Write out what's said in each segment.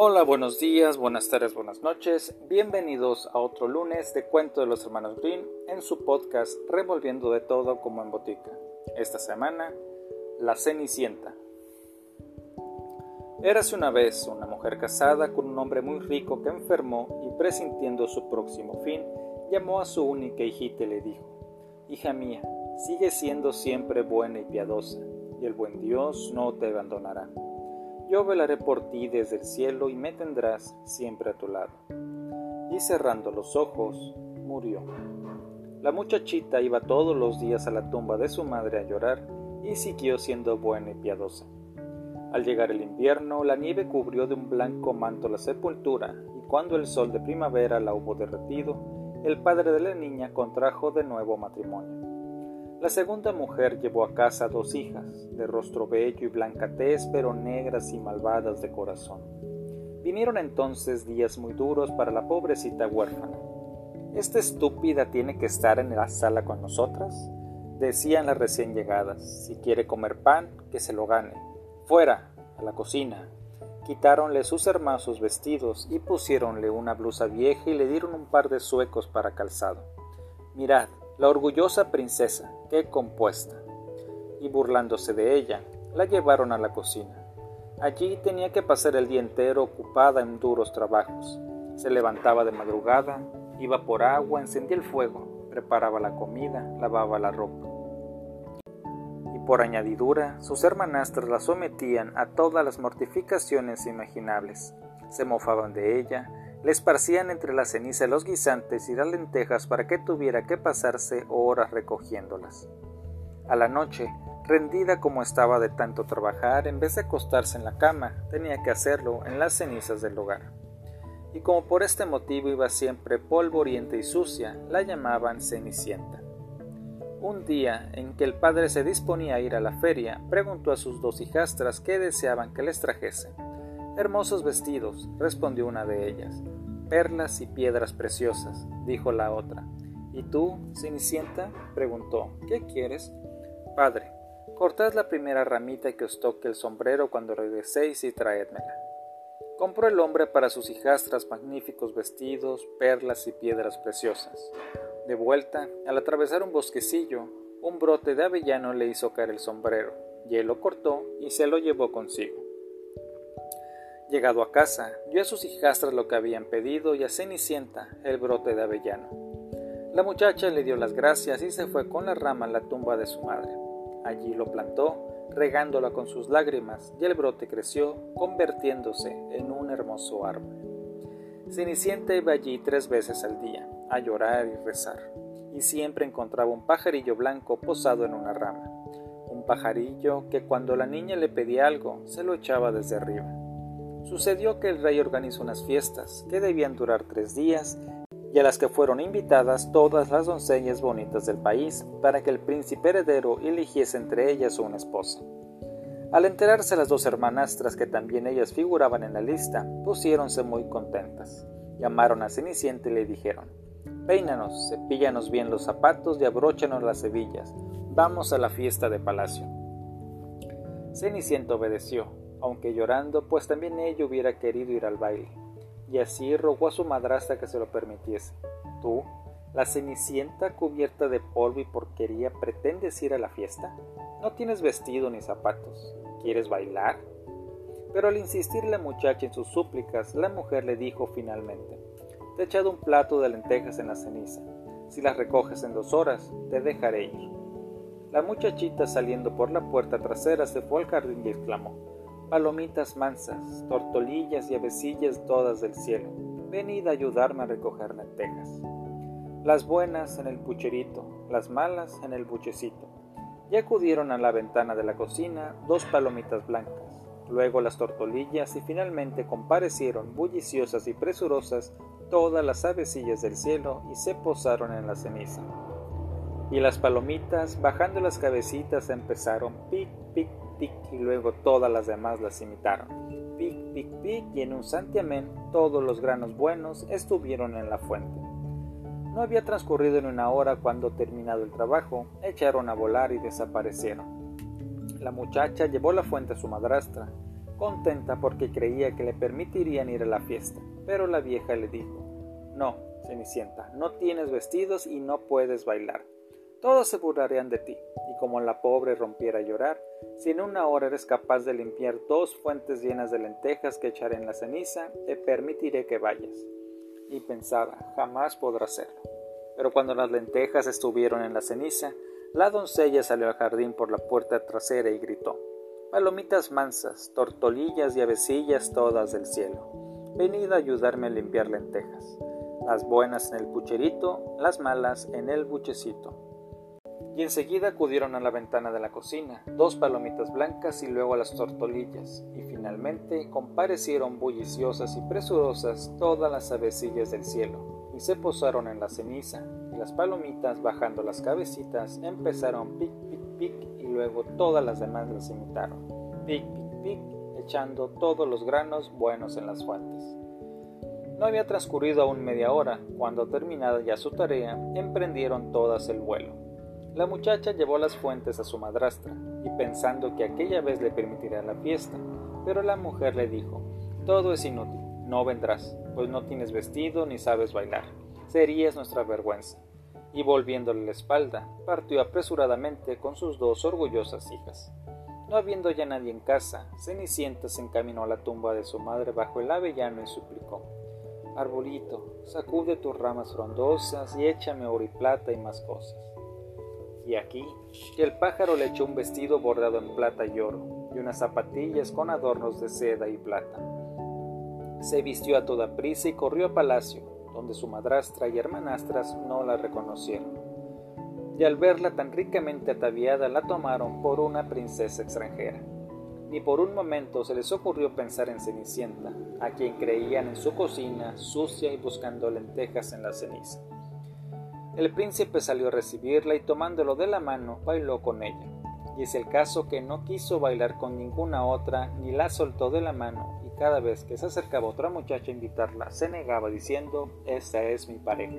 Hola, buenos días, buenas tardes, buenas noches. Bienvenidos a otro lunes de Cuento de los Hermanos Green en su podcast Revolviendo de todo como en botica. Esta semana, La Cenicienta. Érase una vez una mujer casada con un hombre muy rico que enfermó y presintiendo su próximo fin, llamó a su única hijita y le dijo, Hija mía, sigue siendo siempre buena y piadosa, y el buen Dios no te abandonará. Yo velaré por ti desde el cielo y me tendrás siempre a tu lado. Y cerrando los ojos, murió. La muchachita iba todos los días a la tumba de su madre a llorar y siguió siendo buena y piadosa. Al llegar el invierno, la nieve cubrió de un blanco manto la sepultura, y cuando el sol de primavera la hubo derretido, el padre de la niña contrajo de nuevo matrimonio. La segunda mujer llevó a casa dos hijas, de rostro bello y blanca tez, pero negras y malvadas de corazón. Vinieron entonces días muy duros para la pobrecita huérfana. ¿Esta estúpida tiene que estar en la sala con nosotras? Decían las recién llegadas. Si quiere comer pan, que se lo gane. Fuera, a la cocina. Quitáronle sus hermosos vestidos y pusiéronle una blusa vieja y le dieron un par de suecos para calzado. Mirad, la orgullosa princesa, qué compuesta. Y burlándose de ella, la llevaron a la cocina. Allí tenía que pasar el día entero ocupada en duros trabajos. Se levantaba de madrugada, iba por agua, encendía el fuego, preparaba la comida, lavaba la ropa. Y por añadidura, sus hermanastras la sometían a todas las mortificaciones imaginables. Se mofaban de ella, le esparcían entre la ceniza los guisantes y las lentejas para que tuviera que pasarse horas recogiéndolas. A la noche, rendida como estaba de tanto trabajar, en vez de acostarse en la cama, tenía que hacerlo en las cenizas del hogar. Y como por este motivo iba siempre polvorienta y sucia, la llamaban Cenicienta. Un día en que el padre se disponía a ir a la feria, preguntó a sus dos hijastras qué deseaban que les trajesen. Hermosos vestidos, respondió una de ellas. Perlas y piedras preciosas, dijo la otra. ¿Y tú, Cenicienta? preguntó. ¿Qué quieres? Padre, cortad la primera ramita que os toque el sombrero cuando regreséis y traédmela. Compró el hombre para sus hijastras magníficos vestidos, perlas y piedras preciosas. De vuelta, al atravesar un bosquecillo, un brote de avellano le hizo caer el sombrero, y él lo cortó y se lo llevó consigo. Llegado a casa, dio a sus hijastras lo que habían pedido y a Cenicienta el brote de avellano. La muchacha le dio las gracias y se fue con la rama a la tumba de su madre. Allí lo plantó, regándola con sus lágrimas, y el brote creció, convirtiéndose en un hermoso árbol. Cenicienta iba allí tres veces al día, a llorar y rezar, y siempre encontraba un pajarillo blanco posado en una rama, un pajarillo que cuando la niña le pedía algo, se lo echaba desde arriba. Sucedió que el rey organizó unas fiestas que debían durar tres días y a las que fueron invitadas todas las doncellas bonitas del país para que el príncipe heredero eligiese entre ellas una esposa. Al enterarse las dos hermanastras que también ellas figuraban en la lista, pusiéronse muy contentas. Llamaron a Cenicienta y le dijeron, Peínanos, cepíllanos bien los zapatos y abróchanos las hebillas. Vamos a la fiesta de palacio. Cenicienta obedeció, aunque llorando, pues también ella hubiera querido ir al baile, y así rogó a su madrastra que se lo permitiese. Tú, la cenicienta cubierta de polvo y porquería, ¿pretendes ir a la fiesta? No tienes vestido ni zapatos. ¿Quieres bailar? Pero al insistir la muchacha en sus súplicas, la mujer le dijo finalmente, Te he echado un plato de lentejas en la ceniza. Si las recoges en dos horas, te dejaré ir. La muchachita saliendo por la puerta trasera se fue al jardín y exclamó, Palomitas mansas, tortolillas y avecillas todas del cielo, venid a ayudarme a recoger lentejas. Las buenas en el pucherito, las malas en el buchecito. Y acudieron a la ventana de la cocina dos palomitas blancas, luego las tortolillas y finalmente comparecieron bulliciosas y presurosas todas las avecillas del cielo y se posaron en la ceniza. Y las palomitas, bajando las cabecitas, empezaron pic, pic, y luego todas las demás las imitaron. Pic, pic, pic y en un santiamén todos los granos buenos estuvieron en la fuente. No había transcurrido en una hora cuando terminado el trabajo, echaron a volar y desaparecieron. La muchacha llevó la fuente a su madrastra, contenta porque creía que le permitirían ir a la fiesta. Pero la vieja le dijo No, Cenicienta, no tienes vestidos y no puedes bailar. Todos se burlarían de ti, y como la pobre rompiera a llorar, si en una hora eres capaz de limpiar dos fuentes llenas de lentejas que echaré en la ceniza, te permitiré que vayas. Y pensaba, jamás podrá hacerlo. Pero cuando las lentejas estuvieron en la ceniza, la doncella salió al jardín por la puerta trasera y gritó Palomitas mansas, tortolillas y avecillas todas del cielo, venid a ayudarme a limpiar lentejas, las buenas en el pucherito, las malas en el buchecito y enseguida acudieron a la ventana de la cocina, dos palomitas blancas y luego a las tortolillas, y finalmente comparecieron bulliciosas y presurosas todas las avecillas del cielo, y se posaron en la ceniza, y las palomitas, bajando las cabecitas, empezaron pic, pic, pic, y luego todas las demás las imitaron, pic, pic, pic, echando todos los granos buenos en las fuentes. No había transcurrido aún media hora, cuando terminada ya su tarea, emprendieron todas el vuelo la muchacha llevó las fuentes a su madrastra, y pensando que aquella vez le permitiría la fiesta, pero la mujer le dijo, todo es inútil, no vendrás, pues no tienes vestido ni sabes bailar, serías nuestra vergüenza. Y volviéndole la espalda, partió apresuradamente con sus dos orgullosas hijas. No habiendo ya nadie en casa, Cenicienta se encaminó a la tumba de su madre bajo el avellano y suplicó Arbolito, sacude tus ramas frondosas y échame oro y plata y más cosas. Y aquí el pájaro le echó un vestido bordado en plata y oro, y unas zapatillas con adornos de seda y plata. Se vistió a toda prisa y corrió a palacio, donde su madrastra y hermanastras no la reconocieron. Y al verla tan ricamente ataviada la tomaron por una princesa extranjera. Ni por un momento se les ocurrió pensar en Cenicienta, a quien creían en su cocina, sucia y buscando lentejas en la ceniza. El príncipe salió a recibirla y tomándolo de la mano bailó con ella. Y es el caso que no quiso bailar con ninguna otra ni la soltó de la mano y cada vez que se acercaba otra muchacha a invitarla se negaba diciendo Esta es mi pareja.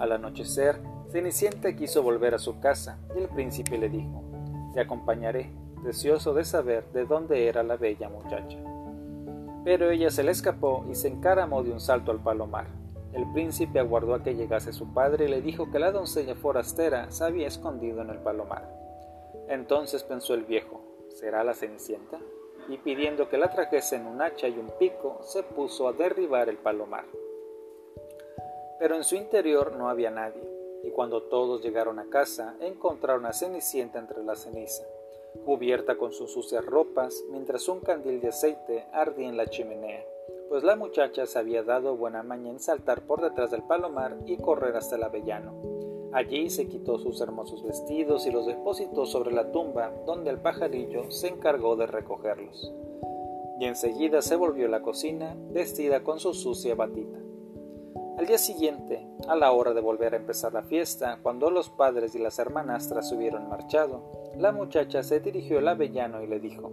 Al anochecer, Cenicienta quiso volver a su casa y el príncipe le dijo Te acompañaré, deseoso de saber de dónde era la bella muchacha. Pero ella se le escapó y se encaramó de un salto al palomar el príncipe aguardó a que llegase su padre y le dijo que la doncella forastera se había escondido en el palomar. Entonces pensó el viejo, ¿será la Cenicienta? Y pidiendo que la trajesen un hacha y un pico, se puso a derribar el palomar. Pero en su interior no había nadie, y cuando todos llegaron a casa, encontraron a Cenicienta entre la ceniza, cubierta con sus sucias ropas, mientras un candil de aceite ardía en la chimenea pues la muchacha se había dado buena maña en saltar por detrás del palomar y correr hasta el avellano. Allí se quitó sus hermosos vestidos y los depositó sobre la tumba, donde el pajarillo se encargó de recogerlos. Y enseguida se volvió a la cocina, vestida con su sucia batita. Al día siguiente, a la hora de volver a empezar la fiesta, cuando los padres y las hermanastras hubieron marchado, la muchacha se dirigió al avellano y le dijo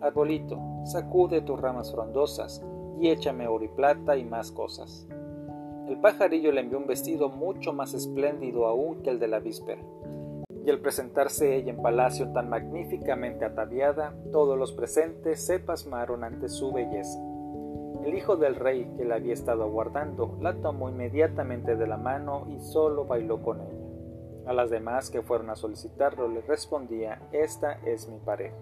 Arbolito, sacude tus ramas frondosas, y échame oro y plata y más cosas. El pajarillo le envió un vestido mucho más espléndido aún que el de la víspera. Y al presentarse ella en palacio tan magníficamente ataviada, todos los presentes se pasmaron ante su belleza. El hijo del rey, que la había estado aguardando, la tomó inmediatamente de la mano y solo bailó con ella. A las demás que fueron a solicitarlo le respondía, Esta es mi pareja.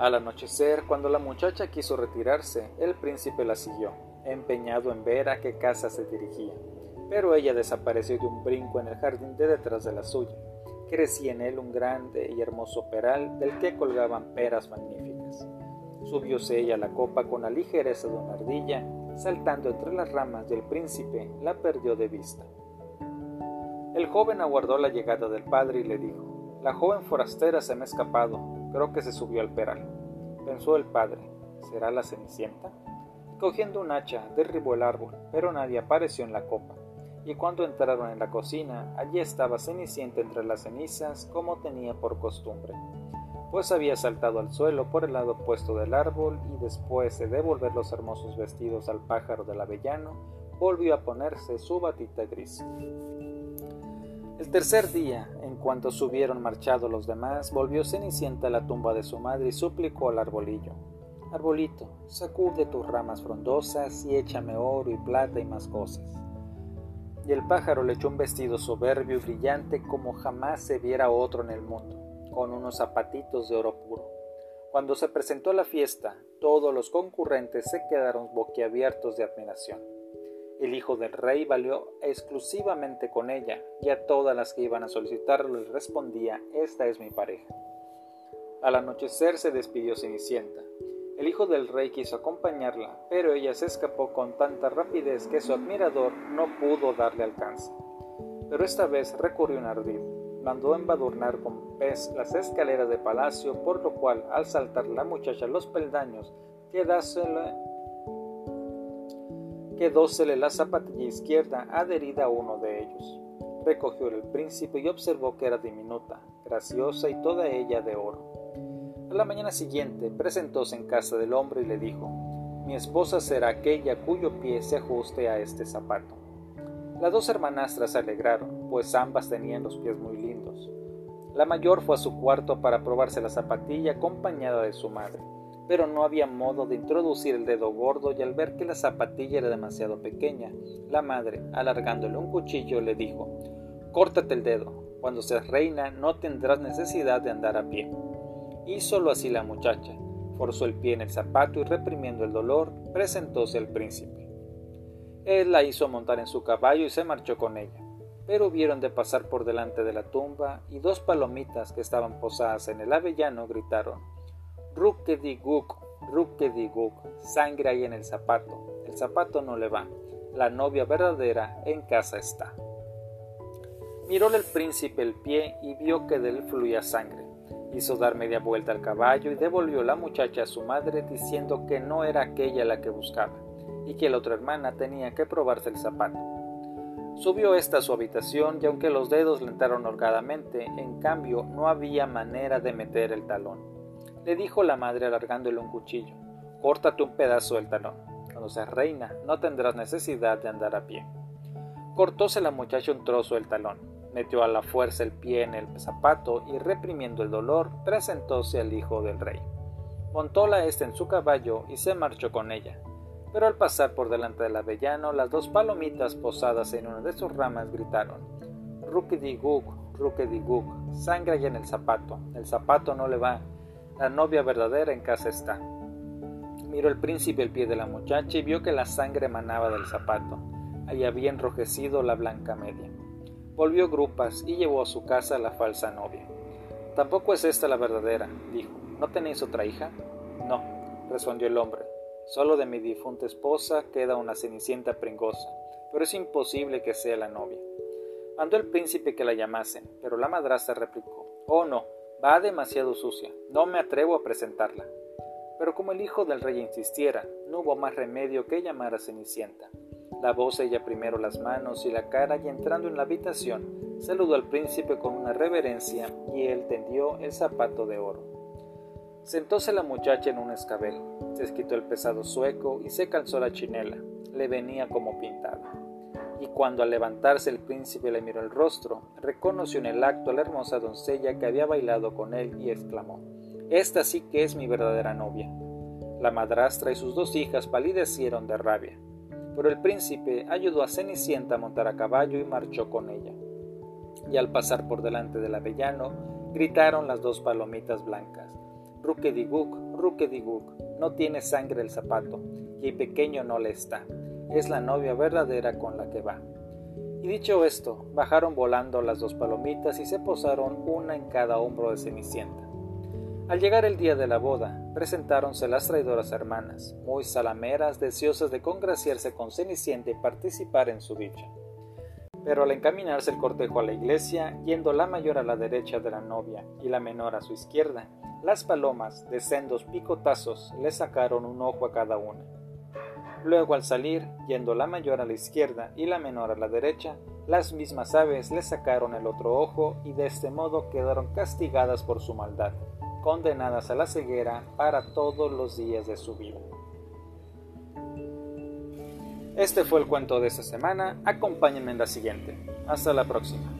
Al anochecer, cuando la muchacha quiso retirarse, el príncipe la siguió, empeñado en ver a qué casa se dirigía. Pero ella desapareció de un brinco en el jardín de detrás de la suya. Crecía en él un grande y hermoso peral del que colgaban peras magníficas. Subióse ella a la copa con la ligereza de una ardilla, saltando entre las ramas y el príncipe la perdió de vista. El joven aguardó la llegada del padre y le dijo, La joven forastera se me ha escapado, Creo que se subió al peral. Pensó el padre, ¿será la cenicienta? Cogiendo un hacha, derribó el árbol, pero nadie apareció en la copa. Y cuando entraron en la cocina, allí estaba Cenicienta entre las cenizas, como tenía por costumbre, pues había saltado al suelo por el lado opuesto del árbol y después de devolver los hermosos vestidos al pájaro del avellano, volvió a ponerse su batita gris. El tercer día, en cuanto se hubieron marchado los demás, volvió Cenicienta a la tumba de su madre y suplicó al arbolillo. Arbolito, sacude tus ramas frondosas y échame oro y plata y más cosas. Y el pájaro le echó un vestido soberbio y brillante como jamás se viera otro en el mundo, con unos zapatitos de oro puro. Cuando se presentó la fiesta, todos los concurrentes se quedaron boquiabiertos de admiración. El hijo del rey valió exclusivamente con ella, y a todas las que iban a solicitarlo le respondía, esta es mi pareja. Al anochecer se despidió Cenicienta. El hijo del rey quiso acompañarla, pero ella se escapó con tanta rapidez que su admirador no pudo darle alcance. Pero esta vez recurrió a un ardid. Mandó embadurnar con pez las escaleras de palacio, por lo cual, al saltar la muchacha los peldaños, quedásele quedósele la zapatilla izquierda adherida a uno de ellos. Recogió el príncipe y observó que era diminuta, graciosa y toda ella de oro. A la mañana siguiente presentóse en casa del hombre y le dijo, Mi esposa será aquella cuyo pie se ajuste a este zapato. Las dos hermanastras se alegraron, pues ambas tenían los pies muy lindos. La mayor fue a su cuarto para probarse la zapatilla acompañada de su madre pero no había modo de introducir el dedo gordo y al ver que la zapatilla era demasiado pequeña, la madre, alargándole un cuchillo, le dijo Córtate el dedo. Cuando seas reina no tendrás necesidad de andar a pie. solo así la muchacha. Forzó el pie en el zapato y reprimiendo el dolor, presentóse al príncipe. Él la hizo montar en su caballo y se marchó con ella. Pero hubieron de pasar por delante de la tumba y dos palomitas que estaban posadas en el avellano gritaron Rukediguk, Rukediguk, sangre ahí en el zapato. El zapato no le va. La novia verdadera en casa está. Miróle el príncipe el pie y vio que de él fluía sangre. Hizo dar media vuelta al caballo y devolvió la muchacha a su madre diciendo que no era aquella la que buscaba y que la otra hermana tenía que probarse el zapato. Subió ésta a su habitación y aunque los dedos le entraron holgadamente, en cambio no había manera de meter el talón le dijo la madre alargándole un cuchillo. Córtate un pedazo del talón. Cuando seas reina, no tendrás necesidad de andar a pie. Cortóse la muchacha un trozo del talón, metió a la fuerza el pie en el zapato y reprimiendo el dolor, presentóse al hijo del rey. Montóla éste en su caballo y se marchó con ella. Pero al pasar por delante del avellano, las dos palomitas posadas en una de sus ramas gritaron: Rukidiguk, Rukidiguk, sangre hay en el zapato, el zapato no le va, la novia verdadera en casa está. Miró el príncipe el pie de la muchacha y vio que la sangre emanaba del zapato. Ahí había enrojecido la blanca media. Volvió grupas y llevó a su casa a la falsa novia. Tampoco es esta la verdadera, dijo. ¿No tenéis otra hija? No, respondió el hombre. Solo de mi difunta esposa queda una cenicienta pringosa, pero es imposible que sea la novia. Mandó el príncipe que la llamasen, pero la madrastra replicó, Oh no, Va demasiado sucia, no me atrevo a presentarla. Pero como el hijo del rey insistiera, no hubo más remedio que llamar a Cenicienta. Lavóse ella primero las manos y la cara y entrando en la habitación, saludó al príncipe con una reverencia y él tendió el zapato de oro. Sentóse la muchacha en un escabel, se quitó el pesado sueco y se calzó la chinela, le venía como pintada y cuando al levantarse el príncipe le miró el rostro, reconoció en el acto a la hermosa doncella que había bailado con él y exclamó Esta sí que es mi verdadera novia. La madrastra y sus dos hijas palidecieron de rabia, pero el príncipe ayudó a Cenicienta a montar a caballo y marchó con ella. Y al pasar por delante del avellano, gritaron las dos palomitas blancas Rukediguk, Rukediguk, no tiene sangre el zapato, y pequeño no le está es la novia verdadera con la que va. Y dicho esto, bajaron volando las dos palomitas y se posaron una en cada hombro de Cenicienta. Al llegar el día de la boda, presentáronse las traidoras hermanas, muy salameras, deseosas de congraciarse con Cenicienta y participar en su dicha. Pero al encaminarse el cortejo a la iglesia, yendo la mayor a la derecha de la novia y la menor a su izquierda, las palomas, de sendos picotazos, le sacaron un ojo a cada una Luego al salir, yendo la mayor a la izquierda y la menor a la derecha, las mismas aves le sacaron el otro ojo y de este modo quedaron castigadas por su maldad, condenadas a la ceguera para todos los días de su vida. Este fue el cuento de esta semana, acompáñenme en la siguiente. Hasta la próxima.